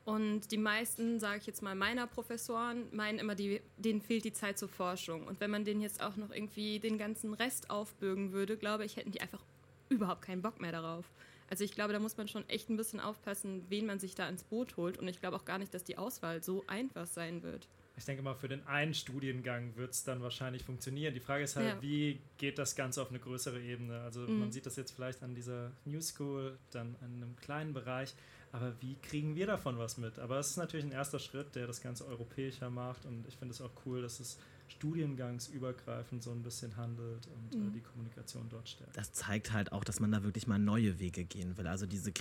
Und die meisten, sage ich jetzt mal, meiner Professoren meinen immer, die, denen fehlt die Zeit zur Forschung. Und wenn man denen jetzt auch noch irgendwie den ganzen Rest aufbürgen würde, glaube ich, hätten die einfach überhaupt keinen Bock mehr darauf. Also ich glaube, da muss man schon echt ein bisschen aufpassen, wen man sich da ins Boot holt. Und ich glaube auch gar nicht, dass die Auswahl so einfach sein wird. ich denke mal, für den einen Studiengang wird es dann wahrscheinlich funktionieren. Die Frage ist halt, ja. wie geht das Ganze auf eine größere Ebene? Also mhm. man sieht das jetzt vielleicht an dieser New School, dann in einem kleinen Bereich, aber wie kriegen wir davon was mit? Aber es ist natürlich ein erster Schritt, der das Ganze europäischer macht und ich finde es auch cool, dass es studiengangsübergreifend so ein bisschen handelt und äh, mhm. äh, die Kommunikation dort stärkt. Das zeigt halt auch, dass man da wirklich mal neue Wege gehen will. Also diese,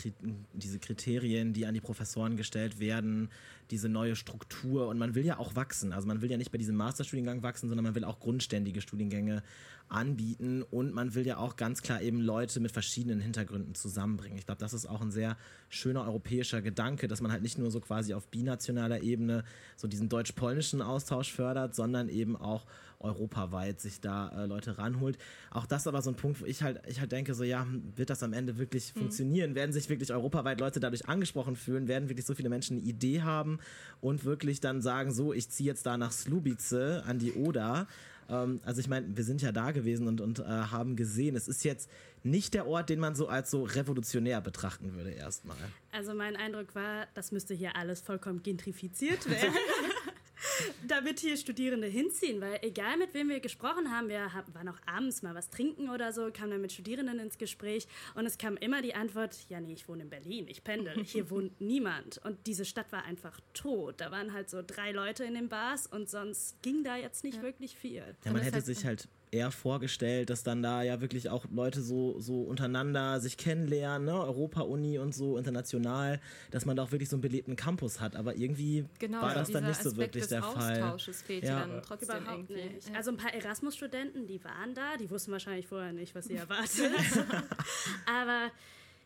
diese Kriterien, die an die Professoren gestellt werden, diese neue Struktur und man will ja auch wachsen. Also man will ja nicht bei diesem Masterstudiengang wachsen, sondern man will auch grundständige Studiengänge anbieten und man will ja auch ganz klar eben Leute mit verschiedenen Hintergründen zusammenbringen. Ich glaube, das ist auch ein sehr schöner europäischer Gedanke, dass man halt nicht nur so quasi auf binationaler Ebene so diesen deutsch-polnischen Austausch fördert, sondern eben auch europaweit sich da äh, Leute ranholt. Auch das aber so ein Punkt, wo ich halt, ich halt denke, so ja, wird das am Ende wirklich mhm. funktionieren? Werden sich wirklich europaweit Leute dadurch angesprochen fühlen? Werden wirklich so viele Menschen eine Idee haben und wirklich dann sagen, so, ich ziehe jetzt da nach Slubice an die Oder? Ähm, also ich meine, wir sind ja da gewesen und, und äh, haben gesehen, es ist jetzt nicht der Ort, den man so als so revolutionär betrachten würde erstmal. Also mein Eindruck war, das müsste hier alles vollkommen gentrifiziert werden. damit hier Studierende hinziehen, weil egal mit wem wir gesprochen haben, wir waren auch abends mal was trinken oder so, kamen dann mit Studierenden ins Gespräch und es kam immer die Antwort, ja nee, ich wohne in Berlin, ich pendel, hier wohnt niemand und diese Stadt war einfach tot. Da waren halt so drei Leute in den Bars und sonst ging da jetzt nicht ja. wirklich viel. Ja, man hätte sich halt eher vorgestellt, dass dann da ja wirklich auch Leute so, so untereinander sich kennenlernen, ne? Europa-Uni und so international, dass man da auch wirklich so einen belebten Campus hat. Aber irgendwie genau, war das dann nicht so wirklich der Fall. Austausches fehlt ja. dann trotzdem Überhaupt irgendwie. Nicht. Also ein paar Erasmus-Studenten, die waren da, die wussten wahrscheinlich vorher nicht, was sie erwartet. Aber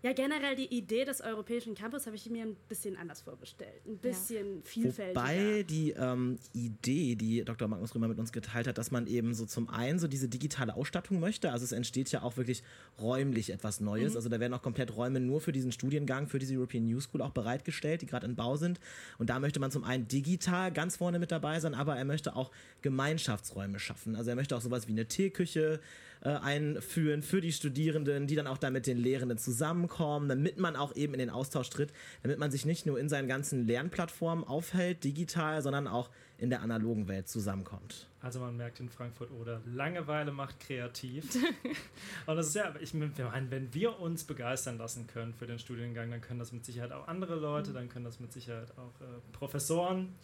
ja, generell die Idee des europäischen Campus habe ich mir ein bisschen anders vorgestellt. Ein bisschen ja. vielfältiger. Wobei die ähm, Idee, die Dr. Magnus Römer mit uns geteilt hat, dass man eben so zum einen so diese digitale Ausstattung möchte. Also es entsteht ja auch wirklich räumlich etwas Neues. Mhm. Also da werden auch komplett Räume nur für diesen Studiengang, für diese European New School auch bereitgestellt, die gerade in Bau sind. Und da möchte man zum einen digital ganz vorne mit dabei sein, aber er möchte auch Gemeinschaftsräume schaffen. Also er möchte auch sowas wie eine Teeküche äh, einführen für die Studierenden, die dann auch da mit den Lehrenden zusammenkommen, damit man auch eben in den Austausch tritt, damit man sich nicht nur in seinen ganzen Lernplattformen aufhält, digital, sondern auch in der analogen Welt zusammenkommt. Also man merkt in Frankfurt oder Langeweile macht kreativ. Und das ist ja, ich meine, wenn wir uns begeistern lassen können für den Studiengang, dann können das mit Sicherheit auch andere Leute, mhm. dann können das mit Sicherheit auch äh, Professoren.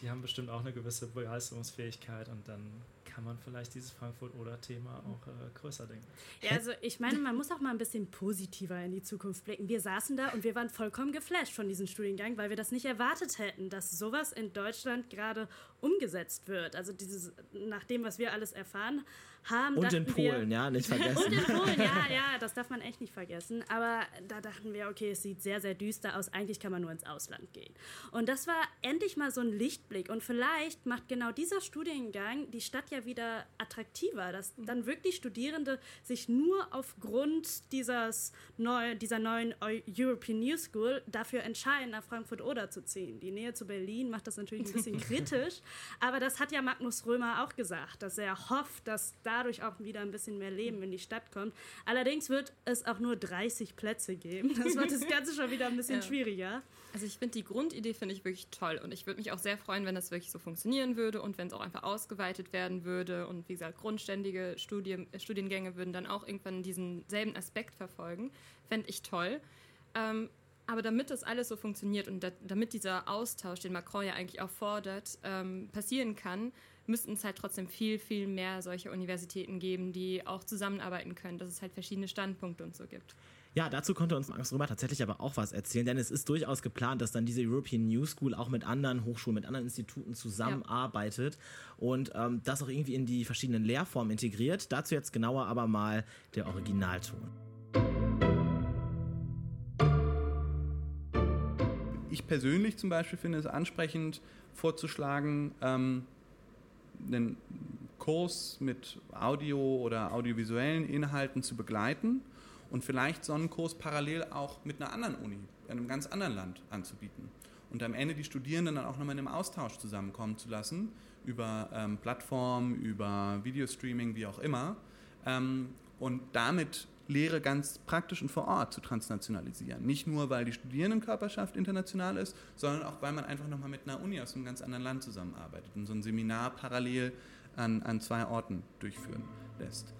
Die haben bestimmt auch eine gewisse Begeisterungsfähigkeit und dann kann man vielleicht dieses Frankfurt-Oder-Thema auch äh, größer denken. Ja, also ich meine, man muss auch mal ein bisschen positiver in die Zukunft blicken. Wir saßen da und wir waren vollkommen geflasht von diesem Studiengang, weil wir das nicht erwartet hätten, dass sowas in Deutschland gerade umgesetzt wird. Also dieses, nach dem, was wir alles erfahren haben. Und in Polen, wir, ja, nicht vergessen. Und in Polen, ja, ja, das darf man echt nicht vergessen. Aber da dachten wir, okay, es sieht sehr, sehr düster aus. Eigentlich kann man nur ins Ausland gehen. Und das war endlich mal so ein Lichtblick. Und vielleicht macht genau dieser Studiengang die Stadt ja wieder attraktiver, dass dann wirklich Studierende sich nur aufgrund dieses neu, dieser neuen European New School dafür entscheiden, nach Frankfurt-Oder zu ziehen. Die Nähe zu Berlin macht das natürlich ein bisschen kritisch, aber das hat ja Magnus Römer auch gesagt, dass er hofft, dass dadurch auch wieder ein bisschen mehr Leben in die Stadt kommt. Allerdings wird es auch nur 30 Plätze geben. Das macht das Ganze schon wieder ein bisschen ja. schwieriger. Also ich finde die Grundidee finde ich wirklich toll und ich würde mich auch sehr freuen, wenn das wirklich so funktionieren würde und wenn es auch einfach ausgeweitet werden würde. Und wie gesagt, grundständige Studien, äh, Studiengänge würden dann auch irgendwann diesen selben Aspekt verfolgen. Fände ich toll. Ähm, aber damit das alles so funktioniert und da, damit dieser Austausch, den Macron ja eigentlich auch fordert, ähm, passieren kann, müssten es halt trotzdem viel, viel mehr solche Universitäten geben, die auch zusammenarbeiten können, dass es halt verschiedene Standpunkte und so gibt. Ja, dazu konnte uns Magnus Römer tatsächlich aber auch was erzählen, denn es ist durchaus geplant, dass dann diese European New School auch mit anderen Hochschulen, mit anderen Instituten zusammenarbeitet ja. und ähm, das auch irgendwie in die verschiedenen Lehrformen integriert. Dazu jetzt genauer aber mal der Originalton. Ich persönlich zum Beispiel finde es ansprechend vorzuschlagen, ähm, einen Kurs mit Audio oder audiovisuellen Inhalten zu begleiten und vielleicht so einen Kurs parallel auch mit einer anderen Uni, in einem ganz anderen Land anzubieten. Und am Ende die Studierenden dann auch nochmal in einem Austausch zusammenkommen zu lassen, über ähm, Plattformen, über Videostreaming, wie auch immer. Ähm, und damit Lehre ganz praktisch und vor Ort zu transnationalisieren. Nicht nur, weil die Studierendenkörperschaft international ist, sondern auch, weil man einfach nochmal mit einer Uni aus einem ganz anderen Land zusammenarbeitet und so ein Seminar parallel an, an zwei Orten durchführen lässt.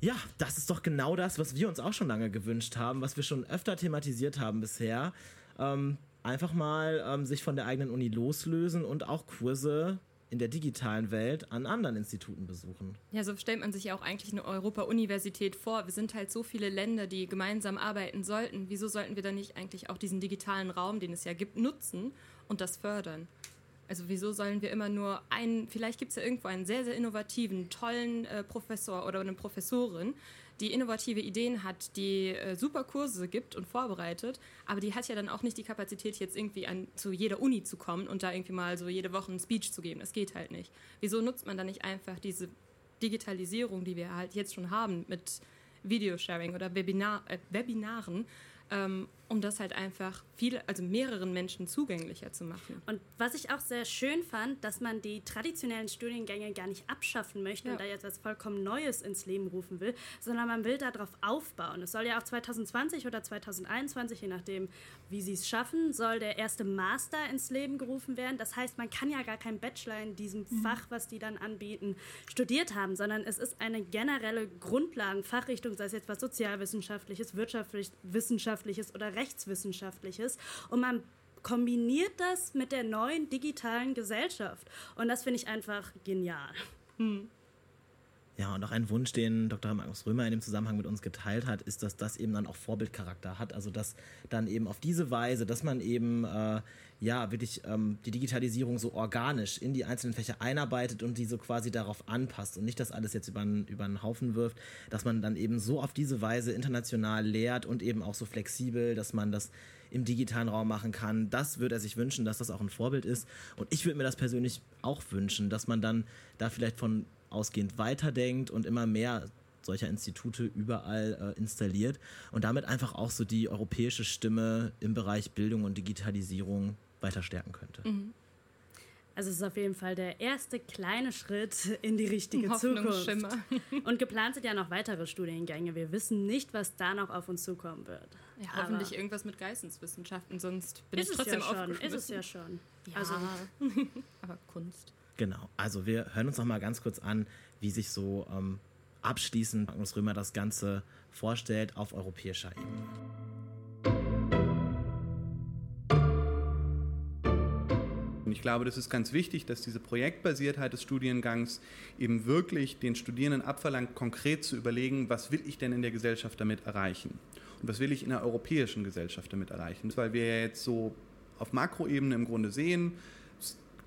Ja, das ist doch genau das, was wir uns auch schon lange gewünscht haben, was wir schon öfter thematisiert haben bisher. Ähm, einfach mal ähm, sich von der eigenen Uni loslösen und auch Kurse in der digitalen Welt an anderen Instituten besuchen. Ja, so stellt man sich ja auch eigentlich eine Europa-Universität vor. Wir sind halt so viele Länder, die gemeinsam arbeiten sollten. Wieso sollten wir dann nicht eigentlich auch diesen digitalen Raum, den es ja gibt, nutzen und das fördern? Also wieso sollen wir immer nur einen, vielleicht gibt es ja irgendwo einen sehr, sehr innovativen, tollen äh, Professor oder eine Professorin, die innovative Ideen hat, die äh, super Kurse gibt und vorbereitet, aber die hat ja dann auch nicht die Kapazität, jetzt irgendwie an, zu jeder Uni zu kommen und da irgendwie mal so jede Woche einen Speech zu geben. Das geht halt nicht. Wieso nutzt man dann nicht einfach diese Digitalisierung, die wir halt jetzt schon haben mit Videosharing oder Webinar, äh, Webinaren, ähm, um das halt einfach viele, also mehreren Menschen zugänglicher zu machen. Und was ich auch sehr schön fand, dass man die traditionellen Studiengänge gar nicht abschaffen möchte ja. und da jetzt was vollkommen Neues ins Leben rufen will, sondern man will darauf aufbauen. Es soll ja auch 2020 oder 2021, je nachdem, wie sie es schaffen, soll der erste Master ins Leben gerufen werden. Das heißt, man kann ja gar kein Bachelor in diesem mhm. Fach, was die dann anbieten, studiert haben, sondern es ist eine generelle Grundlagenfachrichtung, sei es jetzt was Sozialwissenschaftliches, Wirtschaftswissenschaftliches oder Rechtswissenschaftliches. Und man kombiniert das mit der neuen digitalen Gesellschaft. Und das finde ich einfach genial. Hm. Ja, und auch ein Wunsch, den Dr. Magnus Römer in dem Zusammenhang mit uns geteilt hat, ist, dass das eben dann auch Vorbildcharakter hat. Also dass dann eben auf diese Weise, dass man eben äh, ja wirklich ähm, die Digitalisierung so organisch in die einzelnen Fächer einarbeitet und die so quasi darauf anpasst und nicht das alles jetzt über, über einen Haufen wirft, dass man dann eben so auf diese Weise international lehrt und eben auch so flexibel, dass man das im digitalen Raum machen kann. Das würde er sich wünschen, dass das auch ein Vorbild ist. Und ich würde mir das persönlich auch wünschen, dass man dann da vielleicht von ausgehend weiterdenkt und immer mehr solcher Institute überall äh, installiert und damit einfach auch so die europäische Stimme im Bereich Bildung und Digitalisierung weiter stärken könnte. Mhm. Also es ist auf jeden Fall der erste kleine Schritt in die richtige Zukunft. Und geplant sind ja noch weitere Studiengänge. Wir wissen nicht, was da noch auf uns zukommen wird. Ja, hoffentlich Aber irgendwas mit Geisteswissenschaften, sonst bin ich trotzdem ja schon, Ist es ja schon. Ja. Also. Aber Kunst. Genau. Also wir hören uns noch mal ganz kurz an, wie sich so ähm, abschließend Magnus Römer das Ganze vorstellt auf europäischer Ebene. Ich glaube, das ist ganz wichtig, dass diese Projektbasiertheit des Studiengangs eben wirklich den Studierenden abverlangt, konkret zu überlegen, was will ich denn in der Gesellschaft damit erreichen? Und was will ich in der europäischen Gesellschaft damit erreichen? Weil wir jetzt so auf Makroebene im Grunde sehen,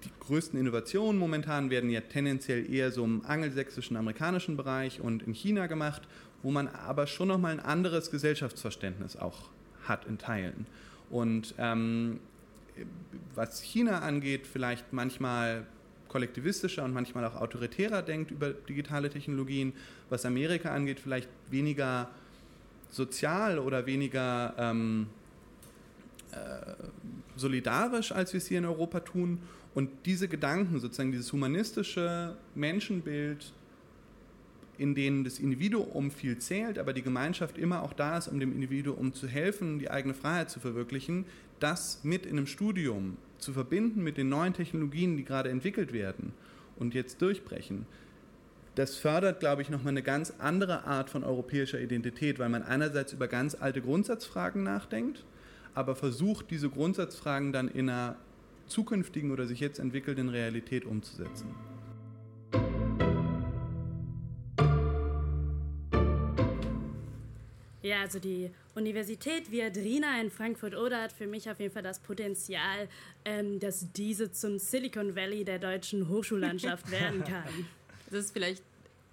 die größten Innovationen momentan werden ja tendenziell eher so im angelsächsischen, amerikanischen Bereich und in China gemacht, wo man aber schon nochmal ein anderes Gesellschaftsverständnis auch hat in Teilen. Und ähm, was China angeht, vielleicht manchmal kollektivistischer und manchmal auch autoritärer denkt über digitale Technologien, was Amerika angeht, vielleicht weniger sozial oder weniger ähm, äh, solidarisch, als wir es hier in Europa tun. Und diese Gedanken, sozusagen dieses humanistische Menschenbild, in denen das Individuum viel zählt, aber die Gemeinschaft immer auch da ist, um dem Individuum zu helfen, die eigene Freiheit zu verwirklichen, das mit in einem Studium zu verbinden mit den neuen Technologien, die gerade entwickelt werden und jetzt durchbrechen, das fördert, glaube ich, nochmal eine ganz andere Art von europäischer Identität, weil man einerseits über ganz alte Grundsatzfragen nachdenkt, aber versucht, diese Grundsatzfragen dann in einer zukünftigen oder sich jetzt entwickelnden Realität umzusetzen. Ja, also die Universität Viadrina in Frankfurt-Oder hat für mich auf jeden Fall das Potenzial, ähm, dass diese zum Silicon Valley der deutschen Hochschullandschaft werden kann. Das ist vielleicht,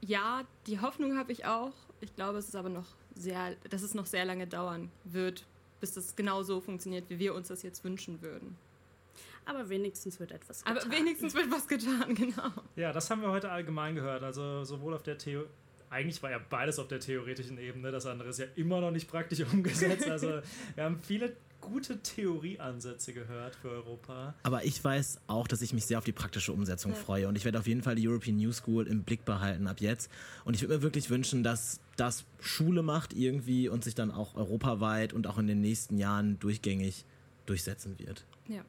ja, die Hoffnung habe ich auch. Ich glaube, es ist aber noch sehr, dass es noch sehr lange dauern wird, bis das genau so funktioniert, wie wir uns das jetzt wünschen würden. Aber wenigstens wird etwas getan. Aber wenigstens wird was getan, genau. Ja, das haben wir heute allgemein gehört. Also sowohl auf der Theorie eigentlich war ja beides auf der theoretischen Ebene, das andere ist ja immer noch nicht praktisch umgesetzt. Also wir haben viele gute Theorieansätze gehört für Europa. Aber ich weiß auch, dass ich mich sehr auf die praktische Umsetzung ja. freue und ich werde auf jeden Fall die European New School im Blick behalten ab jetzt. Und ich würde mir wirklich wünschen, dass das Schule macht irgendwie und sich dann auch europaweit und auch in den nächsten Jahren durchgängig durchsetzen wird. Ja.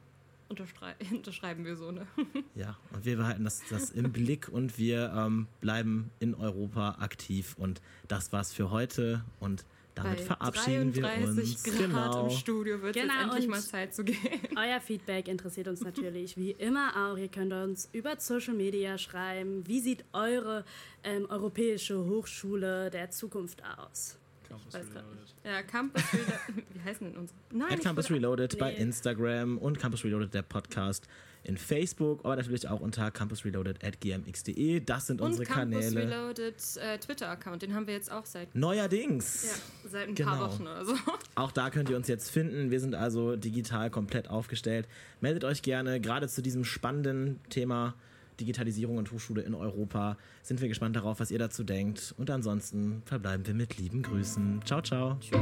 Unterschrei unterschreiben wir so, ne? ja, und wir behalten das, das im Blick und wir ähm, bleiben in Europa aktiv. Und das war's für heute und damit Bei verabschieden wir uns. Grad genau. im Studio wird genau, jetzt endlich mal Zeit zu gehen. Euer Feedback interessiert uns natürlich wie immer auch. Ihr könnt uns über Social Media schreiben. Wie sieht eure ähm, europäische Hochschule der Zukunft aus? Campus Reloaded. Ja, Campus Reloaded. Wie heißen denn unsere? Nein, At Campus Reloaded nee. bei Instagram und Campus Reloaded der Podcast in Facebook, aber natürlich auch unter campusreloaded at gmx.de. Das sind und unsere Campus Kanäle. Reloaded äh, Twitter-Account, den haben wir jetzt auch seit. Neuerdings. Ja, seit ein genau. paar Wochen oder so. Auch da könnt ihr uns jetzt finden. Wir sind also digital komplett aufgestellt. Meldet euch gerne, gerade zu diesem spannenden Thema Digitalisierung und Hochschule in Europa. Sind wir gespannt darauf, was ihr dazu denkt. Und ansonsten verbleiben wir mit lieben Grüßen. Ciao, ciao. Tschüss.